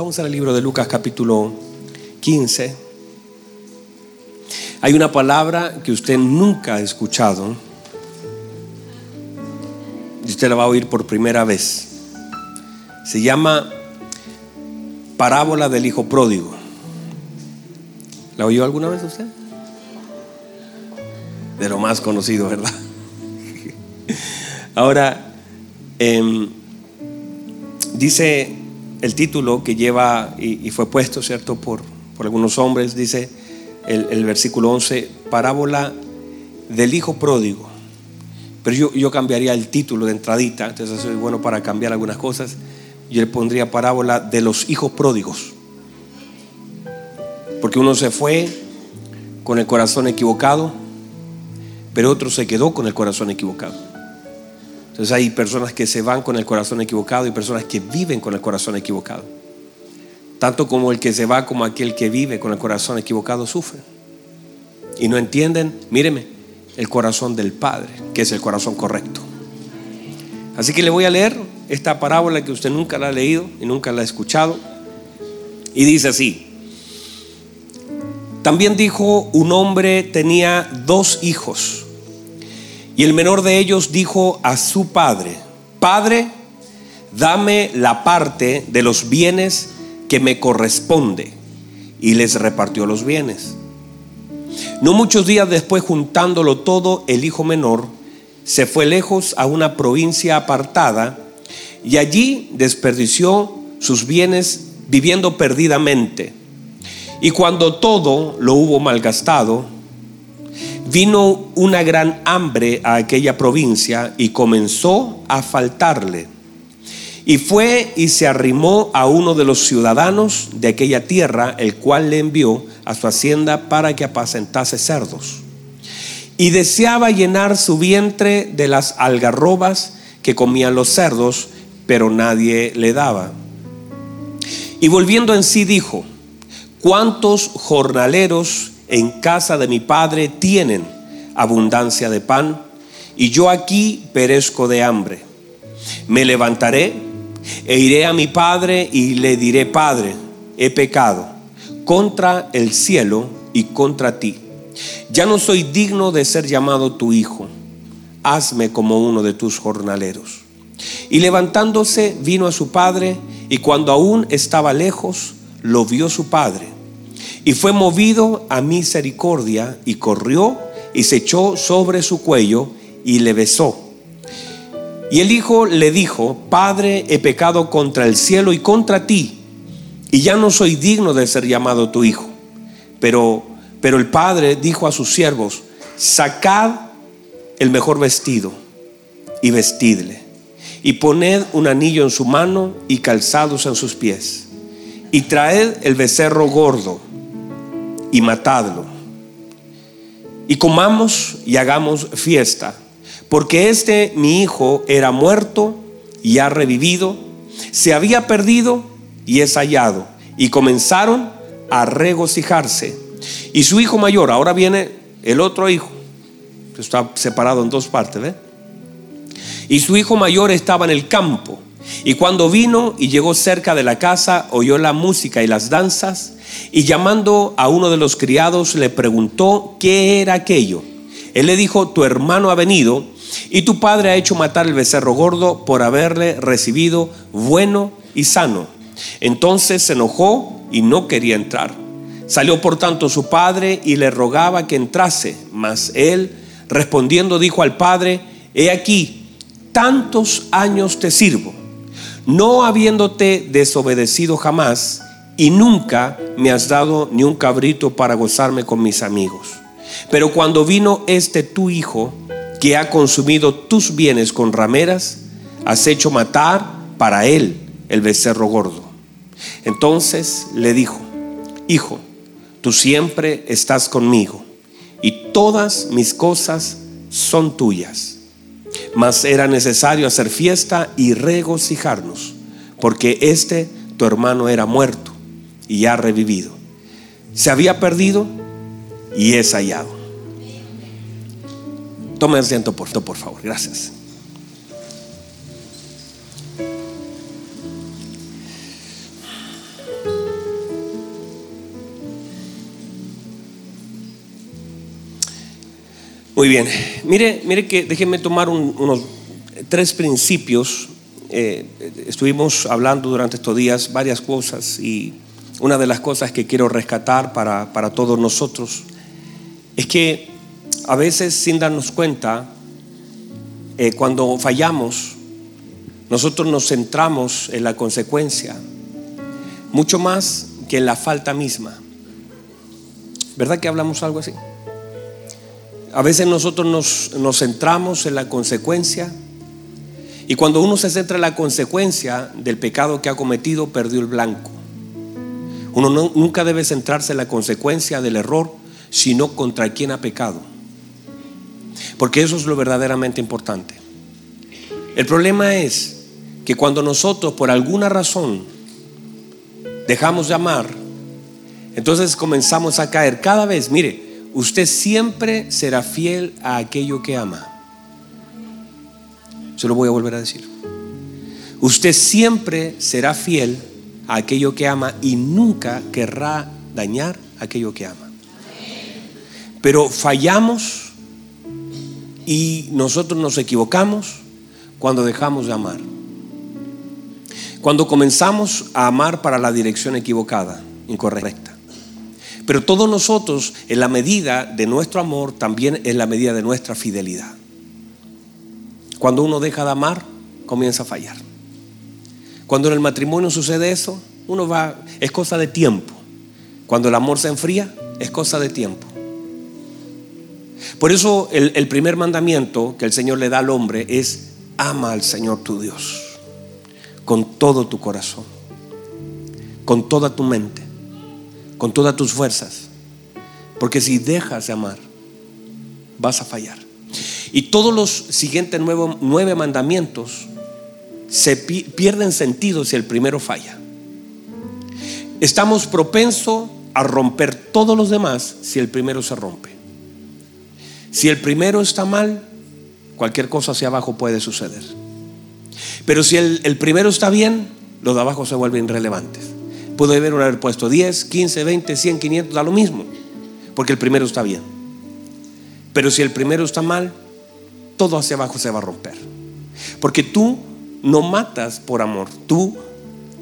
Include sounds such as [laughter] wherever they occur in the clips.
Vamos al libro de Lucas capítulo 15. Hay una palabra que usted nunca ha escuchado y usted la va a oír por primera vez. Se llama parábola del hijo pródigo. ¿La oyó alguna vez usted? De lo más conocido, ¿verdad? [laughs] Ahora, em, dice el título que lleva y, fue puesto, ¿cierto?, por, por algunos hombres, dice el, versículo 11, parábola del hijo pródigo. Pero yo, yo cambiaría el título de entradita, entonces soy bueno para cambiar algunas cosas. Yo le pondría parábola de los hijos pródigos. Porque uno se fue con el corazón equivocado, pero otro se quedó con el corazón equivocado. Entonces hay personas que se van con el corazón equivocado y personas que viven con el corazón equivocado. Tanto como el que se va como aquel que vive con el corazón equivocado sufre. Y no entienden, míreme, el corazón del Padre, que es el corazón correcto. Así que le voy a leer esta parábola que usted nunca la ha leído y nunca la ha escuchado. Y dice así. También dijo, un hombre tenía dos hijos. Y el menor de ellos dijo a su padre, Padre, dame la parte de los bienes que me corresponde. Y les repartió los bienes. No muchos días después, juntándolo todo, el hijo menor se fue lejos a una provincia apartada y allí desperdició sus bienes viviendo perdidamente. Y cuando todo lo hubo malgastado, vino una gran hambre a aquella provincia y comenzó a faltarle. Y fue y se arrimó a uno de los ciudadanos de aquella tierra, el cual le envió a su hacienda para que apacentase cerdos. Y deseaba llenar su vientre de las algarrobas que comían los cerdos, pero nadie le daba. Y volviendo en sí dijo, ¿cuántos jornaleros en casa de mi padre tienen abundancia de pan? Y yo aquí perezco de hambre. Me levantaré e iré a mi padre y le diré, Padre, he pecado contra el cielo y contra ti. Ya no soy digno de ser llamado tu hijo. Hazme como uno de tus jornaleros. Y levantándose vino a su padre y cuando aún estaba lejos, lo vio su padre. Y fue movido a misericordia y corrió y se echó sobre su cuello y le besó. Y el hijo le dijo, Padre, he pecado contra el cielo y contra ti, y ya no soy digno de ser llamado tu hijo. Pero, pero el padre dijo a sus siervos, sacad el mejor vestido y vestidle, y poned un anillo en su mano y calzados en sus pies, y traed el becerro gordo y matadlo, y comamos y hagamos fiesta porque este mi hijo era muerto y ha revivido, se había perdido y es hallado. Y comenzaron a regocijarse. Y su hijo mayor, ahora viene el otro hijo, está separado en dos partes, ¿ve? Y su hijo mayor estaba en el campo. Y cuando vino y llegó cerca de la casa, oyó la música y las danzas, y llamando a uno de los criados le preguntó qué era aquello. Él le dijo, tu hermano ha venido y tu padre ha hecho matar el becerro gordo por haberle recibido bueno y sano. Entonces se enojó y no quería entrar. Salió por tanto su padre y le rogaba que entrase, mas él respondiendo dijo al padre, he aquí, tantos años te sirvo, no habiéndote desobedecido jamás, y nunca me has dado ni un cabrito para gozarme con mis amigos. Pero cuando vino este tu hijo, que ha consumido tus bienes con rameras, has hecho matar para él el becerro gordo. Entonces le dijo, Hijo, tú siempre estás conmigo y todas mis cosas son tuyas. Mas era necesario hacer fiesta y regocijarnos, porque este tu hermano era muerto y ha revivido. Se había perdido y es hallado. Tomen asiento por, por favor. Gracias. Muy bien. Mire, mire que déjenme tomar unos tres principios. Eh, estuvimos hablando durante estos días varias cosas y una de las cosas que quiero rescatar para, para todos nosotros es que a veces sin darnos cuenta, eh, cuando fallamos, nosotros nos centramos en la consecuencia, mucho más que en la falta misma. ¿Verdad que hablamos algo así? A veces nosotros nos, nos centramos en la consecuencia y cuando uno se centra en la consecuencia del pecado que ha cometido, perdió el blanco. Uno nunca debe centrarse en la consecuencia del error, sino contra quien ha pecado. Porque eso es lo verdaderamente importante. El problema es que cuando nosotros por alguna razón dejamos de amar, entonces comenzamos a caer cada vez, mire, usted siempre será fiel a aquello que ama. Se lo voy a volver a decir. Usted siempre será fiel aquello que ama y nunca querrá dañar aquello que ama. Pero fallamos y nosotros nos equivocamos cuando dejamos de amar. Cuando comenzamos a amar para la dirección equivocada, incorrecta. Pero todos nosotros, en la medida de nuestro amor, también en la medida de nuestra fidelidad. Cuando uno deja de amar, comienza a fallar. Cuando en el matrimonio sucede eso, uno va, es cosa de tiempo. Cuando el amor se enfría, es cosa de tiempo. Por eso el, primer mandamiento que el Señor le da al hombre es, ama al Señor tu Dios, con todo tu corazón, con toda tu mente, con todas tus fuerzas. Porque si dejas de amar, vas a fallar. Y todos los siguientes nueve, nueve mandamientos se pierden sentido si el primero falla. Estamos propensos a romper todos los demás si el primero se rompe. Si el primero está mal, cualquier cosa hacia abajo puede suceder. Pero si el, el primero está bien, los de abajo se vuelven irrelevantes. Pudo haber puesto 10, 15, 20, 100, 500, da lo mismo, porque el primero está bien. Pero si el primero está mal, todo hacia abajo se va a romper. Porque tú no matas por amor, tú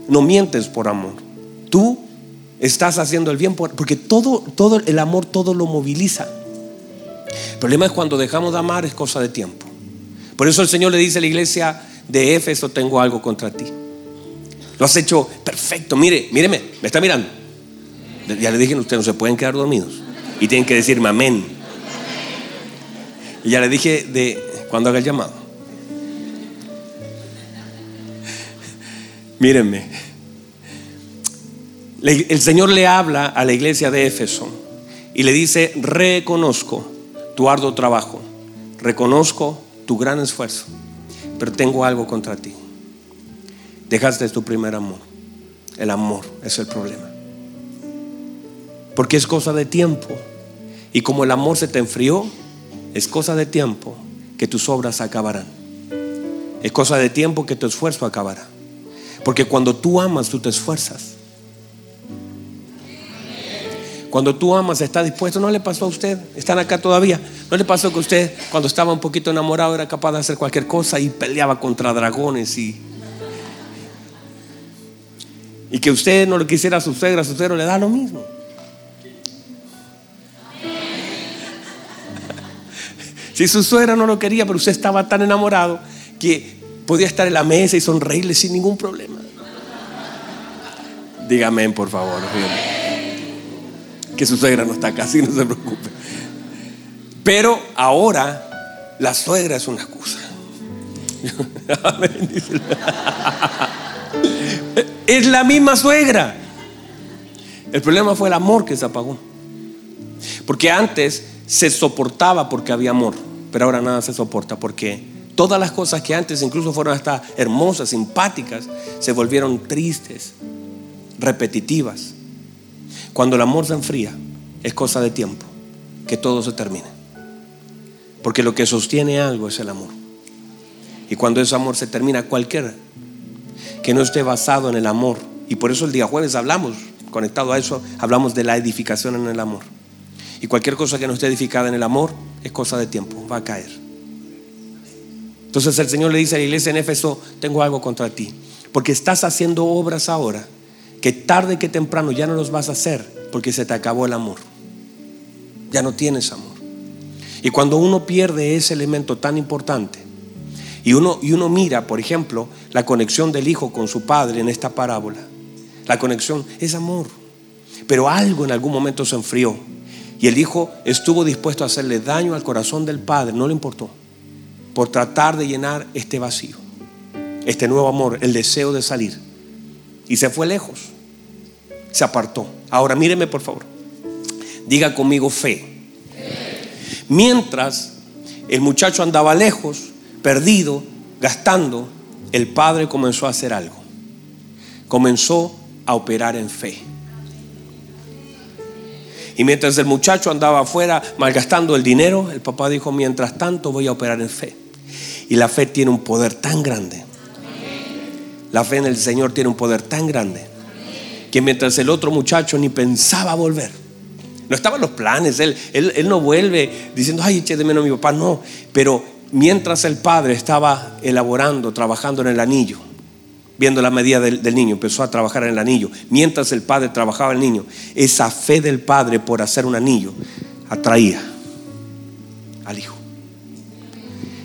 no mientes por amor, tú estás haciendo el bien por, porque todo, todo el amor todo lo moviliza. El problema es cuando dejamos de amar es cosa de tiempo. Por eso el Señor le dice a la iglesia de Éfeso, tengo algo contra ti. Lo has hecho perfecto. Mire, míreme, me está mirando. Ya le dije, ustedes no se pueden quedar dormidos. Y tienen que decirme amén. Y ya le dije de cuando haga el llamado. Mírenme. El Señor le habla a la iglesia de Éfeso y le dice, reconozco tu arduo trabajo, reconozco tu gran esfuerzo, pero tengo algo contra ti. Dejaste tu primer amor. El amor es el problema. Porque es cosa de tiempo. Y como el amor se te enfrió, es cosa de tiempo que tus obras acabarán. Es cosa de tiempo que tu esfuerzo acabará. Porque cuando tú amas, tú te esfuerzas. Cuando tú amas, está dispuesto. ¿No le pasó a usted? Están acá todavía. ¿No le pasó que usted, cuando estaba un poquito enamorado, era capaz de hacer cualquier cosa y peleaba contra dragones y y que usted no le quisiera a su suegra, a su suegro le da lo mismo. Si su suegra no lo quería, pero usted estaba tan enamorado que podía estar en la mesa y sonreírle sin ningún problema. Dígame, por favor. Que su suegra no está acá, así no se preocupe. Pero ahora la suegra es una excusa. [laughs] Es la misma suegra. El problema fue el amor que se apagó. Porque antes se soportaba porque había amor, pero ahora nada se soporta porque todas las cosas que antes incluso fueron hasta hermosas, simpáticas, se volvieron tristes, repetitivas. Cuando el amor se enfría, es cosa de tiempo que todo se termine. Porque lo que sostiene algo es el amor. Y cuando ese amor se termina, cualquier que no esté basado en el amor. Y por eso el día jueves hablamos, conectado a eso, hablamos de la edificación en el amor. Y cualquier cosa que no esté edificada en el amor es cosa de tiempo, va a caer. Entonces el Señor le dice a la iglesia en Éfeso, tengo algo contra ti, porque estás haciendo obras ahora que tarde que temprano ya no los vas a hacer porque se te acabó el amor. Ya no tienes amor. Y cuando uno pierde ese elemento tan importante, y uno, y uno mira, por ejemplo, la conexión del hijo con su padre en esta parábola, la conexión es amor. Pero algo en algún momento se enfrió. Y el hijo estuvo dispuesto a hacerle daño al corazón del padre, no le importó, por tratar de llenar este vacío, este nuevo amor, el deseo de salir. Y se fue lejos, se apartó. Ahora míreme por favor, diga conmigo fe. Mientras el muchacho andaba lejos, perdido, gastando, el padre comenzó a hacer algo. Comenzó a operar en fe. Y mientras el muchacho andaba afuera malgastando el dinero, el papá dijo, mientras tanto voy a operar en fe. Y la fe tiene un poder tan grande. La fe en el Señor tiene un poder tan grande que mientras el otro muchacho ni pensaba volver, no estaban los planes, él, él, no vuelve diciendo, ay, eché de menos a mi papá, no, pero mientras el padre estaba elaborando, trabajando en el anillo, viendo la medida del, niño, empezó a trabajar en el anillo. Mientras el padre trabajaba el niño, esa fe del padre por hacer un anillo atraía al hijo.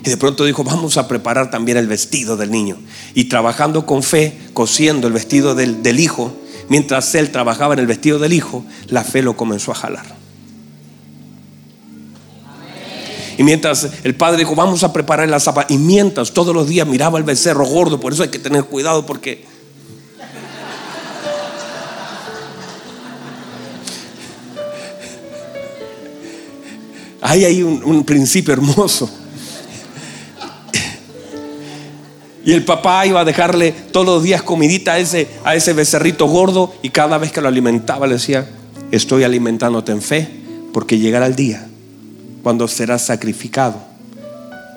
Y de pronto dijo, vamos a preparar también el vestido del niño. Y trabajando con fe, cosiendo el vestido del, hijo, mientras él trabajaba en el vestido del hijo, la fe lo comenzó a jalar. Y mientras el padre dijo, vamos a preparar la zapa. Y mientras todos los días miraba el becerro gordo, por eso hay que tener cuidado porque... Ahí hay un, principio hermoso. Y el papá iba a dejarle todos los días comidita a ese, a ese becerrito gordo y cada vez que lo alimentaba le decía, estoy alimentándote en fe porque llegará el día cuando será sacrificado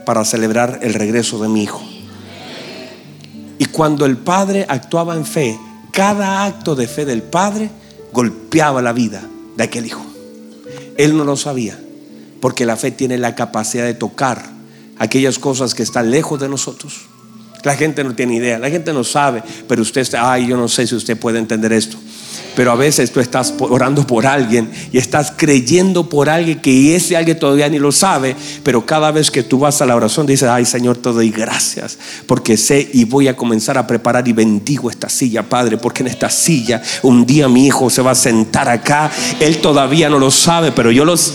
para celebrar el regreso de mi hijo. Y cuando el padre actuaba en fe, cada acto de fe del padre golpeaba la vida de aquel hijo. Él no lo sabía, porque la fe tiene la capacidad de tocar aquellas cosas que están lejos de nosotros. La gente no tiene idea, la gente no sabe, pero usted está, ay, yo no sé si usted puede entender esto. Pero a veces tú estás orando por alguien y estás creyendo por alguien que ese alguien todavía ni lo sabe, pero cada vez que tú vas a la oración dices, ay Señor, te doy gracias, porque sé y voy a comenzar a preparar y bendigo esta silla, Padre, porque en esta silla un día mi hijo se va a sentar acá, él todavía no lo sabe, pero yo los...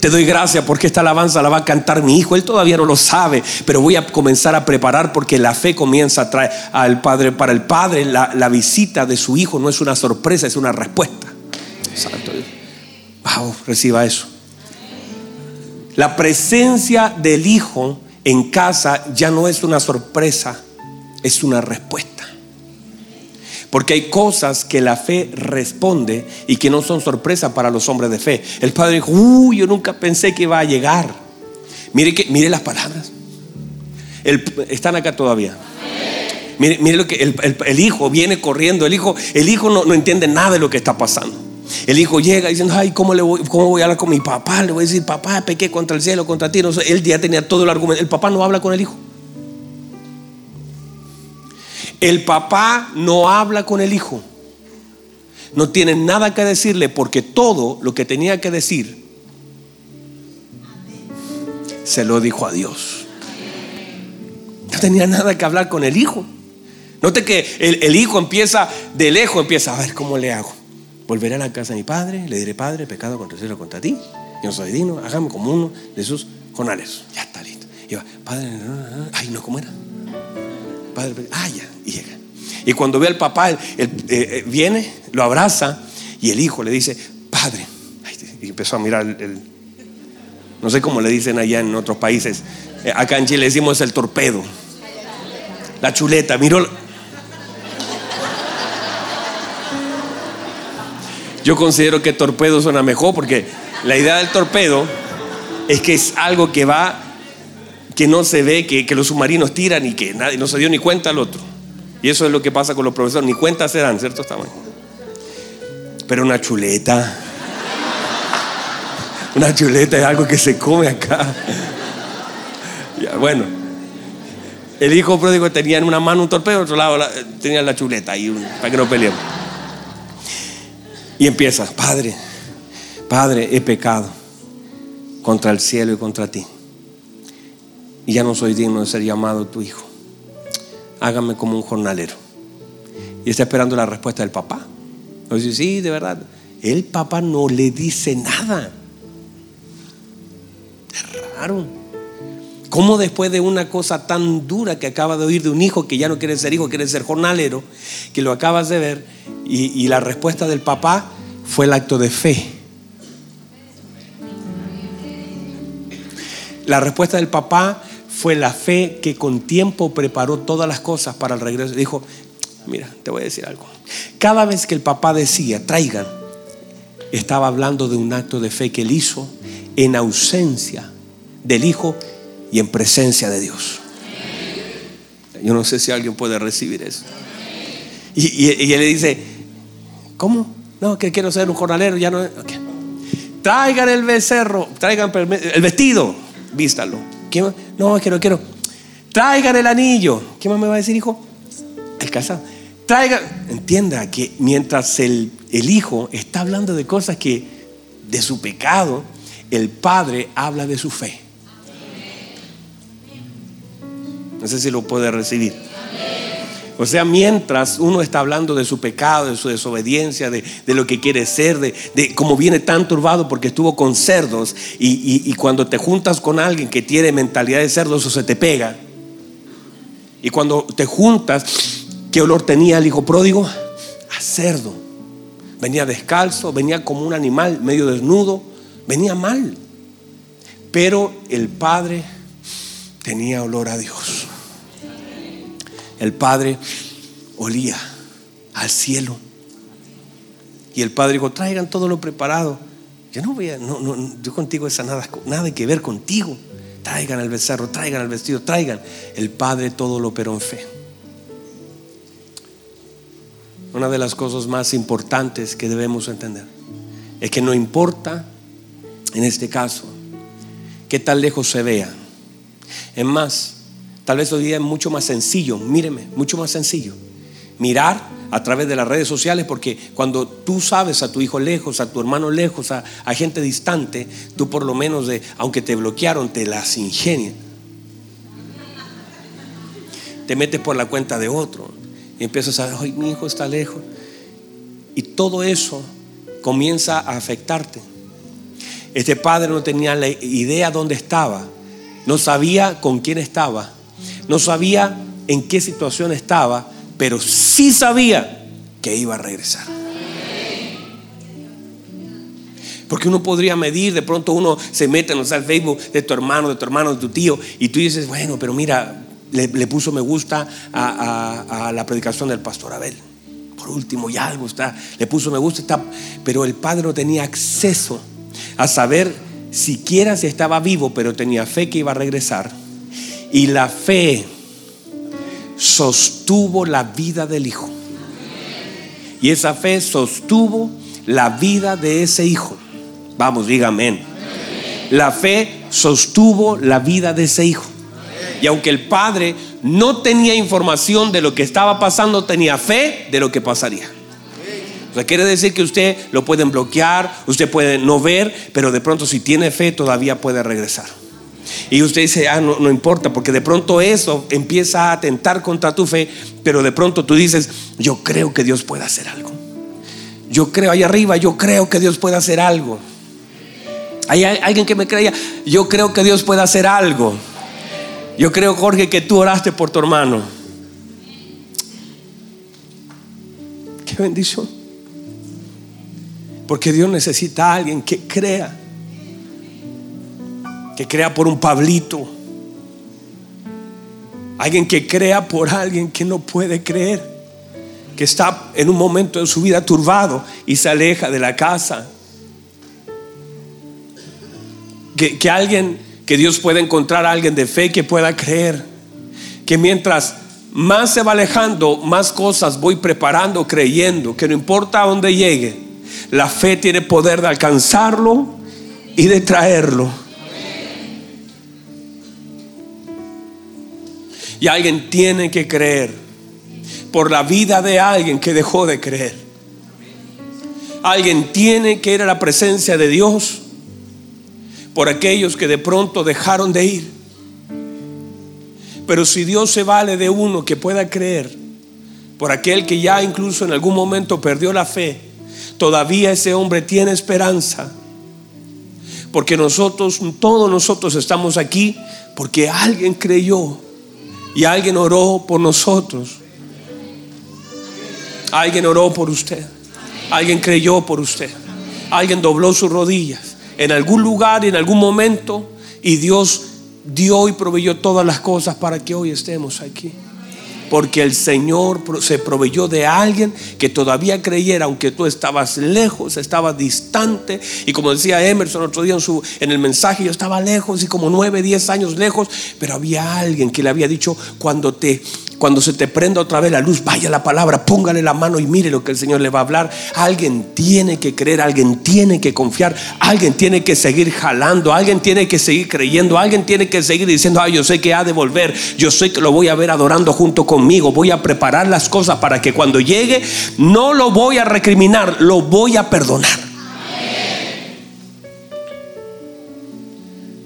Te doy gracias porque esta alabanza la va a cantar mi hijo. Él todavía no lo sabe, pero voy a comenzar a preparar porque la fe comienza a traer al Padre. Para el Padre, la, visita de su hijo no es una sorpresa, es una respuesta. Santo Dios. Wow, reciba eso. La presencia del hijo en casa ya no es una sorpresa, es una respuesta. Porque hay cosas que la fe responde y que no son sorpresa para los hombres de fe. El padre dijo, uy, yo nunca pensé que iba a llegar. Mire, que, mire las palabras. están acá todavía. Mire, mire lo que el, hijo viene corriendo. El hijo, el hijo no, entiende nada de lo que está pasando. El hijo llega diciendo, ay, ¿cómo, le voy, ¿cómo voy a hablar con mi papá? Le voy a decir, papá, pequé contra el cielo, contra ti. No, él ya tenía todo el argumento. El papá no habla con el hijo. El papá no habla con el hijo. No tiene nada que decirle porque todo lo que tenía que decir se lo dijo a Dios. No tenía nada que hablar con el hijo. Note que el, hijo empieza de lejos, empieza a ver cómo le hago. Volveré a la casa de mi padre, le diré, padre, pecado contra el cielo contra ti. Yo soy digno, hágame como uno de sus jonales. Ya está listo. Y va, padre, ay, no, ¿cómo era? Padre, ah, y llega. Y cuando ve al papá, él, eh, eh, viene, lo abraza y el hijo le dice, padre, y empezó a mirar el, no sé cómo le dicen allá en otros países, eh, acá en Chile decimos el torpedo, la chuleta, miró. Yo considero que torpedo suena mejor porque la idea del torpedo es que es algo que va que no se ve, que, los submarinos tiran y que nadie no se dio ni cuenta al otro. Y eso es lo que pasa con los profesores, ni cuenta se dan, ¿cierto? Está pero una chuleta. [laughs] Una chuleta es algo que se come acá. [laughs] bueno, el hijo pródigo tenía en una mano un torpedo, en otro lado tenía la chuleta y para que no peleemos. Y empieza, Padre, Padre, he pecado contra el cielo y contra ti. Y ya no soy digno de ser llamado tu hijo. Hágame como un jornalero. Y está esperando la respuesta del papá. O dice, sí, de verdad. El papá no le dice nada. Es raro. ¿Cómo después de una cosa tan dura que acaba de oír de un hijo que ya no quiere ser hijo, quiere ser jornalero, que lo acabas de ver, y, y la respuesta del papá fue el acto de fe? La respuesta del papá fue la fe que con tiempo preparó todas las cosas para el regreso. Dijo, mira, te voy a decir algo. Cada vez que el papá decía, traigan, estaba hablando de un acto de fe que él hizo en ausencia del Hijo y en presencia de Dios. Yo no sé si alguien puede recibir eso. Y, él le dice, ¿cómo? No, que quiero ser un jornalero, ya no. Traigan el becerro, traigan el vestido, vístalo. No, es que no quiero. Traigan el anillo. ¿Qué más me va a decir, hijo? El casado. Traigan. Entienda que mientras el, el hijo está hablando de cosas que, de su pecado, el padre habla de su fe. No sé si lo puede recibir. O sea, mientras uno está hablando de su pecado, de su desobediencia, de, lo que quiere ser, de, cómo viene tan turbado porque estuvo con cerdos y, cuando te juntas con alguien que tiene mentalidad de cerdo, eso se te pega. Y cuando te juntas, ¿qué olor tenía el hijo pródigo? A cerdo. Venía descalzo, venía como un animal medio desnudo, venía mal. Pero el padre tenía olor a Dios. El padre olía al cielo. Y el padre dijo, traigan todo lo preparado. Yo no voy a, no, no, yo contigo esa nada, nada que ver contigo. Traigan el becerro, traigan el vestido, traigan. El padre todo lo operó en fe. Una de las cosas más importantes que debemos entender es que no importa, en este caso, qué tan lejos se vea. Es más, Tal vez hoy día es mucho más sencillo, míreme, mucho más sencillo. Mirar a través de las redes sociales, porque cuando tú sabes a tu hijo lejos, a tu hermano lejos, a, gente distante, tú por lo menos, de, aunque te bloquearon, te las ingenias. Te metes por la cuenta de otro y empiezas a, ay, mi hijo está lejos. Y todo eso comienza a afectarte. Este padre no tenía la idea dónde estaba, no sabía con quién estaba no sabía en qué situación estaba, pero sí sabía que iba a regresar. Porque uno podría medir, de pronto uno se mete en el Facebook de tu hermano, de tu hermano, de tu tío, y tú dices, bueno, pero mira, le, puso me gusta a, la predicación del pastor Abel. Por último, ya algo está, le puso me gusta, está, pero el padre no tenía acceso a saber siquiera si estaba vivo, pero tenía fe que iba a regresar y la fe sostuvo la vida del hijo. Y esa fe sostuvo la vida de ese hijo. Vamos, dígame. La fe sostuvo la vida de ese hijo. Y aunque el padre no tenía información de lo que estaba pasando, tenía fe de lo que pasaría. O sea, quiere decir que usted lo pueden bloquear, usted puede no ver, pero de pronto si tiene fe todavía puede regresar. Y usted dice, ah, no, no importa, porque de pronto eso empieza a atentar contra tu fe, pero de pronto tú dices, yo creo que Dios puede hacer algo. Yo creo, ahí arriba, yo creo que Dios puede hacer algo. Hay alguien que me creía, yo creo que Dios puede hacer algo. Yo creo, Jorge, que tú oraste por tu hermano. Qué bendición. Porque Dios necesita a alguien que crea que crea por un Pablito. Alguien que crea por alguien que no puede creer. Que está en un momento de su vida turbado y se aleja de la casa. Que, que alguien, que Dios pueda encontrar a alguien de fe que pueda creer. Que mientras más se va alejando, más cosas voy preparando, creyendo. Que no importa a dónde llegue, La fe tiene poder de alcanzarlo y de traerlo. Y alguien tiene que creer por la vida de alguien que dejó de creer. Alguien tiene que ir a la presencia de Dios por aquellos que de pronto dejaron de ir. Pero si Dios se vale de uno que pueda creer, por aquel que ya incluso en algún momento perdió la fe, todavía ese hombre tiene esperanza. Porque nosotros, todos nosotros estamos aquí porque alguien creyó y alguien oró por nosotros. Alguien oró por usted. Alguien creyó por usted. Alguien dobló sus rodillas en algún lugar, en algún momento, y Dios dio y proveyó todas las cosas para que hoy estemos aquí porque el Señor se proveyó de alguien que todavía creyera, aunque tú estabas lejos, estabas distante. Y como decía Emerson otro día en, su, en el mensaje, yo estaba lejos y como nueve, diez años lejos, pero había alguien que le había dicho, cuando te cuando se te prenda otra vez la luz, vaya la palabra, póngale la mano y mire lo que el Señor le va a hablar. Alguien tiene que creer, alguien tiene que confiar, alguien tiene que seguir jalando, alguien tiene que seguir creyendo, alguien tiene que seguir diciendo, ay, yo sé que ha de volver, yo sé que lo voy a ver adorando junto conmigo, voy a preparar las cosas para que cuando llegue no lo voy a recriminar, lo voy a perdonar.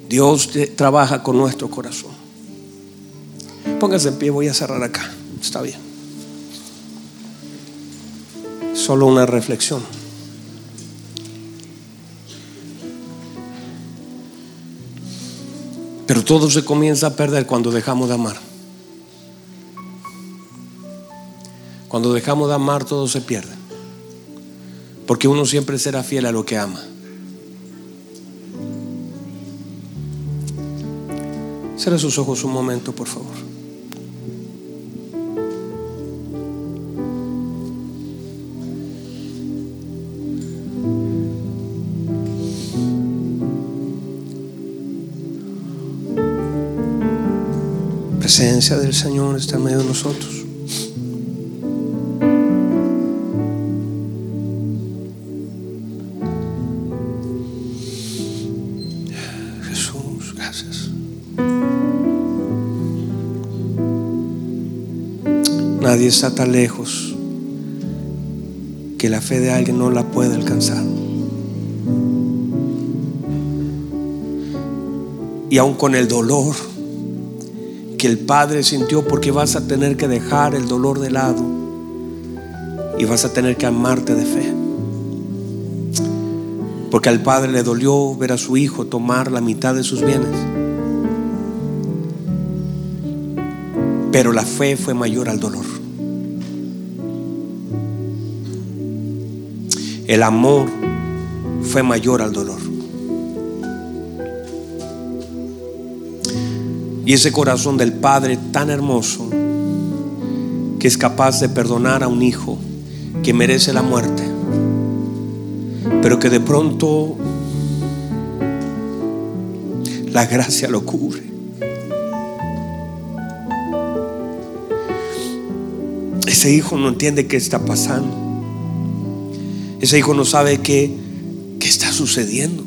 Dios trabaja con nuestro corazón. Póngase en pie, voy a cerrar acá. Está bien. Solo una reflexión. Pero todo se comienza a perder cuando dejamos de amar. Cuando dejamos de amar todo se pierde. Porque uno siempre será fiel a lo que ama. Cierra sus ojos un momento, por favor. presencia del Señor está en medio de nosotros. Nadie está tan lejos que la fe de alguien no la puede alcanzar. Y aun con el dolor, el Padre sintió porque vas a tener que dejar el dolor de lado y vas a tener que amarte de fe. Porque al Padre le dolió ver a su Hijo tomar la mitad de sus bienes. Pero la fe fue mayor al dolor. El amor fue mayor al dolor. Y ese corazón del Padre tan hermoso que es capaz de perdonar a un hijo que merece la muerte, pero que de pronto la gracia lo cubre. Ese hijo no entiende qué está pasando. Ese hijo no sabe qué, qué está sucediendo.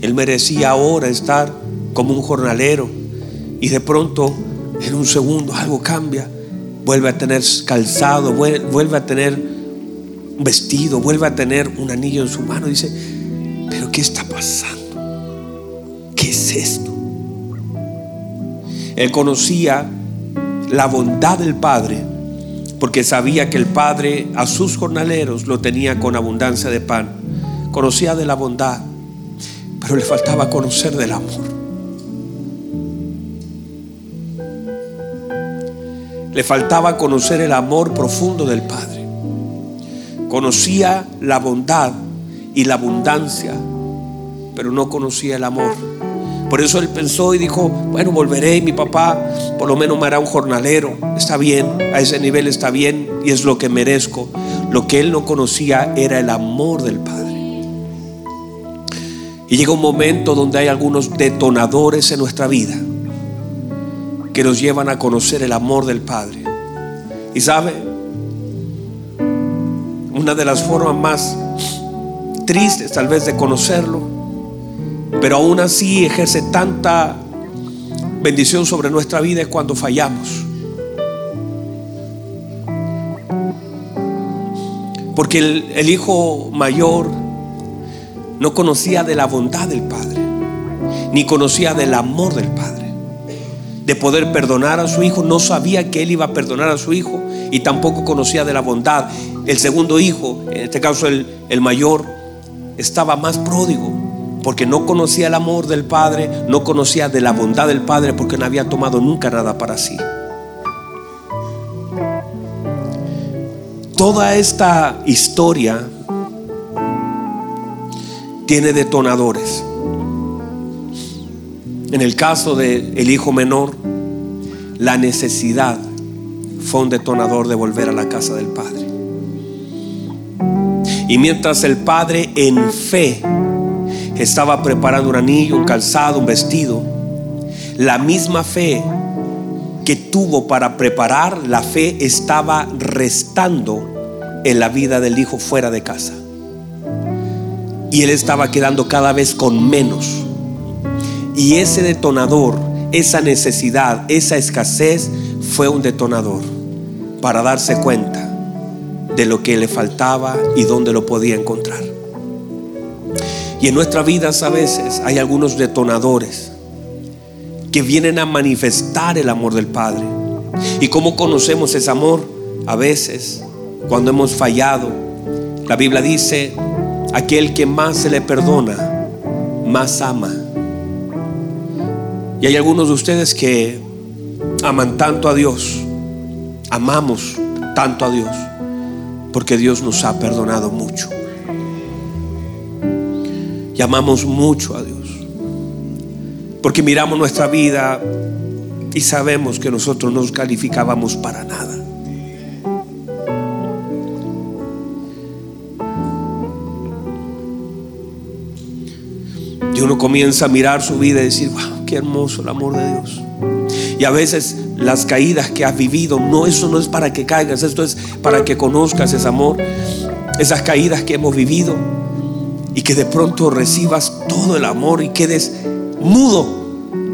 Él merecía ahora estar como un jornalero y de pronto en un segundo algo cambia, vuelve a tener calzado, vuelve a tener un vestido, vuelve a tener un anillo en su mano. Dice, pero ¿qué está pasando? ¿Qué es esto? Él conocía la bondad del Padre porque sabía que el Padre a sus jornaleros lo tenía con abundancia de pan. Conocía de la bondad, pero le faltaba conocer del amor. Le faltaba conocer el amor profundo del Padre. Conocía la bondad y la abundancia, pero no conocía el amor. Por eso él pensó y dijo, bueno, volveré y mi papá por lo menos me hará un jornalero. Está bien, a ese nivel está bien y es lo que merezco. Lo que él no conocía era el amor del Padre. Y llega un momento donde hay algunos detonadores en nuestra vida que nos llevan a conocer el amor del Padre. Y sabe, una de las formas más tristes tal vez de conocerlo, pero aún así ejerce tanta bendición sobre nuestra vida es cuando fallamos. Porque el, el, hijo mayor no conocía de la bondad del Padre, ni conocía del amor del Padre, de poder perdonar a su hijo, no sabía que él iba a perdonar a su hijo y tampoco conocía de la bondad. El segundo hijo, en este caso el, el mayor, estaba más pródigo porque no conocía el amor del Padre, no conocía de la bondad del Padre porque no había tomado nunca nada para sí. Toda esta historia tiene detonadores. En el caso del el hijo menor, la necesidad fue un detonador de volver a la casa del Padre. Y mientras el Padre en fe estaba preparando un anillo, un calzado, un vestido, la misma fe que tuvo para preparar, la fe estaba restando en la vida del hijo fuera de casa. Y él estaba quedando cada vez con menos. Y ese detonador, esa necesidad, esa escasez fue un detonador para darse cuenta de lo que le faltaba y dónde lo podía encontrar. Y en nuestras vidas a veces hay algunos detonadores que vienen a manifestar el amor del Padre. ¿Y cómo conocemos ese amor? A veces, cuando hemos fallado, la Biblia dice, aquel que más se le perdona, más ama. Y hay algunos de ustedes que aman tanto a Dios, amamos tanto a Dios, porque Dios nos ha perdonado mucho. Y amamos mucho a Dios. Porque miramos nuestra vida y sabemos que nosotros no nos calificábamos para nada. Y uno comienza a mirar su vida y decir, wow, qué hermoso el amor de Dios. Y a veces las caídas que has vivido, no, eso no es para que caigas, esto es para que conozcas ese amor. Esas caídas que hemos vivido y que de pronto recibas todo el amor y quedes mudo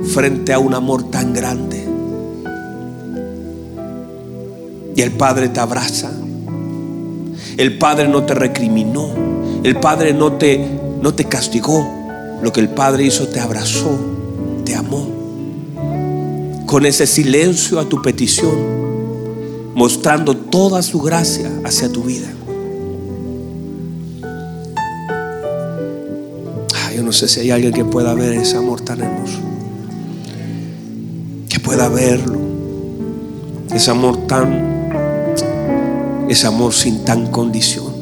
frente a un amor tan grande. Y el Padre te abraza. El Padre no te recriminó. El Padre no te, no te castigó. Lo que el Padre hizo te abrazó, te amó. Con ese silencio a tu petición, mostrando toda su gracia hacia tu vida. Ay, yo no sé si hay alguien que pueda ver ese amor tan hermoso. Que pueda verlo. Ese amor tan, ese amor sin tan condición,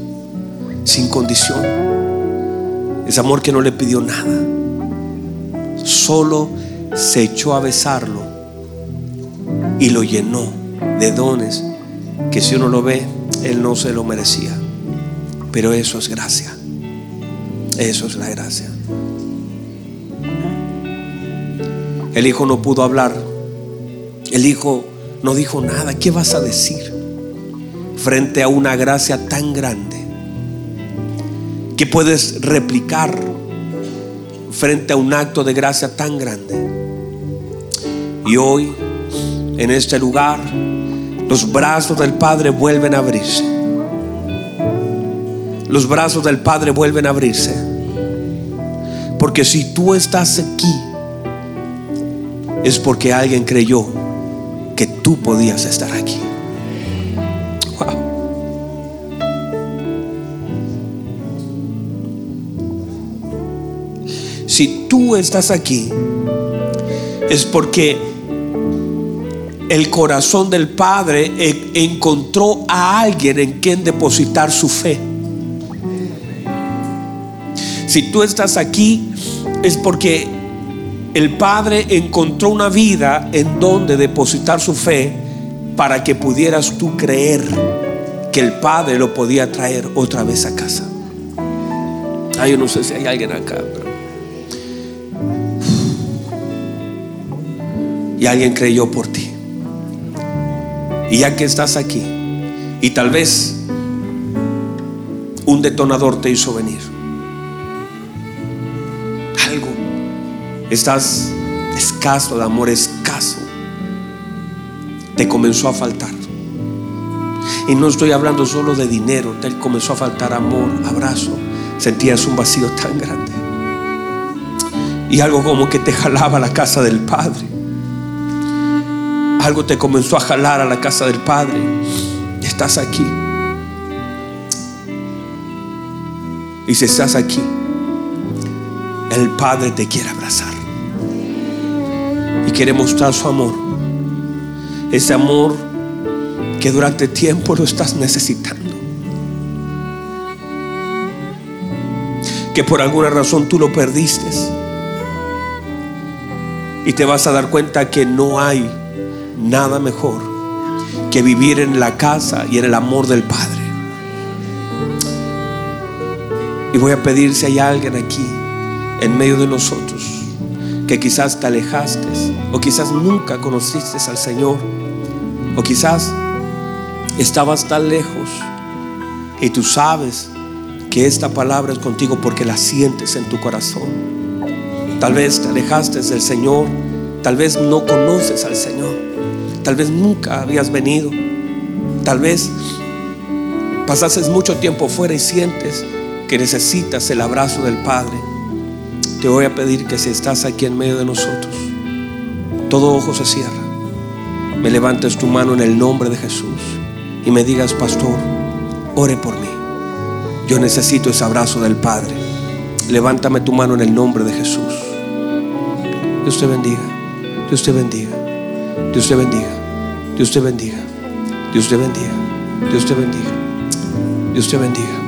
sin condición. Ese amor que no le pidió nada. Solo se echó a besarlo y lo llenó de dones que si uno lo ve, él no se lo merecía. Pero eso es gracia. Eso es la gracia. El hijo no pudo hablar. El hijo no dijo nada. ¿Qué vas a decir frente a una gracia tan grande? que puedes replicar frente a un acto de gracia tan grande. Y hoy, en este lugar, los brazos del Padre vuelven a abrirse. Los brazos del Padre vuelven a abrirse. Porque si tú estás aquí, es porque alguien creyó que tú podías estar aquí. si tú estás aquí, es porque el corazón del Padre encontró a alguien en quien depositar su fe. Si tú estás aquí, es porque el Padre encontró una vida en donde depositar su fe para que pudieras tú creer que el Padre lo podía traer otra vez a casa. Ay, yo no sé si hay alguien acá. y alguien creyó por ti. Y ya que estás aquí, y tal vez un detonador te hizo venir. Algo. Estás escaso de amor, escaso. Te comenzó a faltar. Y no estoy hablando solo de dinero, te comenzó a faltar amor, abrazo. Sentías un vacío tan grande. Y algo como que te jalaba la casa del Padre. Algo te comenzó a jalar a la casa del Padre. Estás aquí. Y si estás aquí, el Padre te quiere abrazar. Y quiere mostrar su amor. Ese amor que durante tiempo lo estás necesitando. Que por alguna razón tú lo perdiste. Y te vas a dar cuenta que no hay nada mejor que vivir en la casa y en el amor del Padre. Y voy a pedir si hay alguien aquí en medio de nosotros que quizás te alejaste o quizás nunca conociste al Señor o quizás estabas tan lejos y tú sabes que esta palabra es contigo porque la sientes en tu corazón. Tal vez te alejaste del Señor, tal vez no conoces al Señor, tal vez nunca habías venido, tal vez pasases mucho tiempo fuera y sientes que necesitas el abrazo del Padre, te voy a pedir que si estás aquí en medio de nosotros, todo ojo se cierra, me levantes tu mano en el nombre de Jesús y me digas, pastor, ore por mí. Yo necesito ese abrazo del Padre. Levántame tu mano en el nombre de Jesús. Dios te bendiga. Dios te bendiga. Dios te bendiga. Dios te bendiga. Dios te bendiga. Dios te bendiga. Dios te bendiga.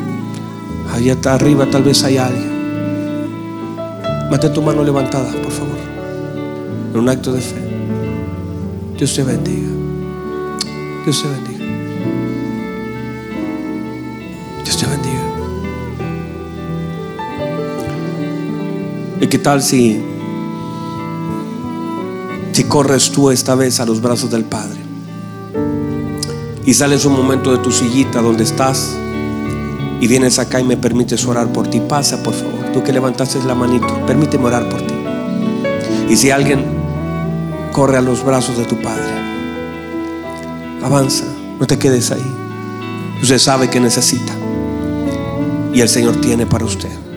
Allá arriba tal vez hay alguien. Mate tu mano levantada, por favor. En un acto de fe. Dios te bendiga. Dios te bendiga. Dios te bendiga. ¿Y qué tal si si corres tú esta vez a los brazos del Padre y sales un momento de tu sillita donde estás y vienes acá y me permites orar por ti? Pasa, por favor. Tú que levantaste la manito, permíteme orar por ti. Y si alguien corre a los brazos de tu Padre, avanza, no te quedes ahí. Usted sabe que necesita y el Señor tiene para usted.